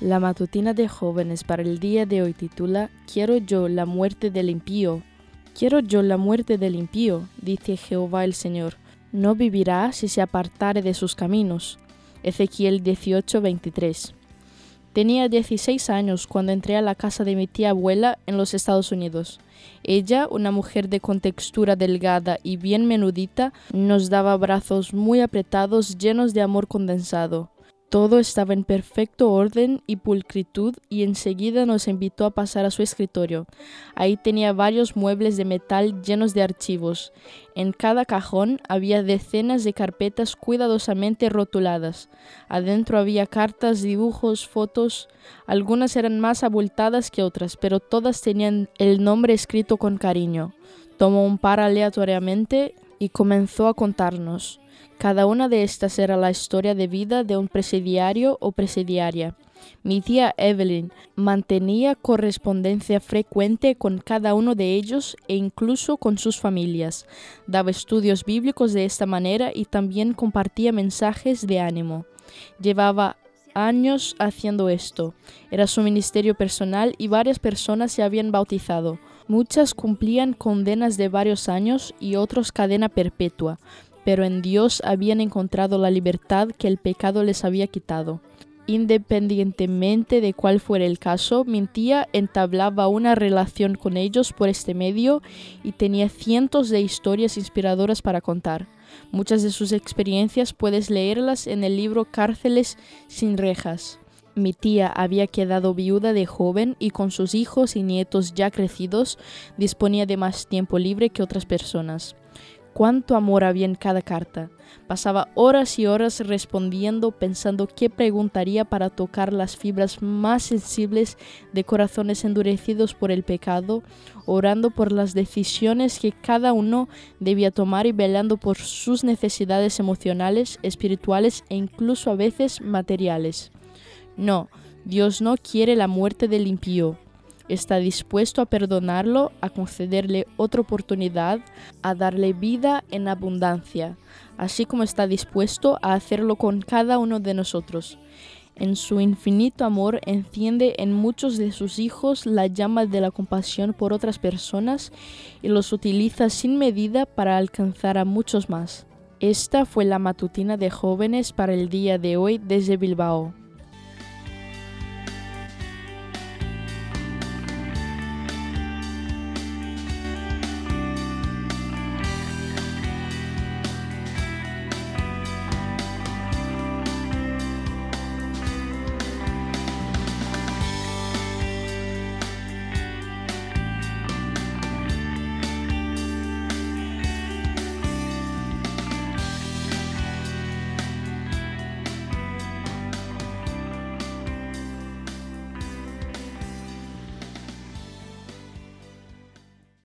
La matutina de jóvenes para el día de hoy titula Quiero yo la muerte del impío. Quiero yo la muerte del impío, dice Jehová el Señor. No vivirá si se apartare de sus caminos. Ezequiel 18:23. Tenía 16 años cuando entré a la casa de mi tía abuela en los Estados Unidos. Ella, una mujer de contextura delgada y bien menudita, nos daba brazos muy apretados llenos de amor condensado. Todo estaba en perfecto orden y pulcritud y enseguida nos invitó a pasar a su escritorio. Ahí tenía varios muebles de metal llenos de archivos. En cada cajón había decenas de carpetas cuidadosamente rotuladas. Adentro había cartas, dibujos, fotos. Algunas eran más abultadas que otras, pero todas tenían el nombre escrito con cariño. Tomó un par aleatoriamente y comenzó a contarnos. Cada una de estas era la historia de vida de un presidiario o presidiaria. Mi tía Evelyn mantenía correspondencia frecuente con cada uno de ellos e incluso con sus familias. Daba estudios bíblicos de esta manera y también compartía mensajes de ánimo. Llevaba años haciendo esto. Era su ministerio personal y varias personas se habían bautizado. Muchas cumplían condenas de varios años y otros cadena perpetua pero en Dios habían encontrado la libertad que el pecado les había quitado. Independientemente de cuál fuera el caso, mi tía entablaba una relación con ellos por este medio y tenía cientos de historias inspiradoras para contar. Muchas de sus experiencias puedes leerlas en el libro Cárceles sin rejas. Mi tía había quedado viuda de joven y con sus hijos y nietos ya crecidos disponía de más tiempo libre que otras personas cuánto amor había en cada carta. Pasaba horas y horas respondiendo, pensando qué preguntaría para tocar las fibras más sensibles de corazones endurecidos por el pecado, orando por las decisiones que cada uno debía tomar y velando por sus necesidades emocionales, espirituales e incluso a veces materiales. No, Dios no quiere la muerte del impío, está dispuesto a perdonarlo, a concederle otra oportunidad, a darle vida en abundancia, así como está dispuesto a hacerlo con cada uno de nosotros. En su infinito amor enciende en muchos de sus hijos la llama de la compasión por otras personas y los utiliza sin medida para alcanzar a muchos más. Esta fue la matutina de jóvenes para el día de hoy desde Bilbao.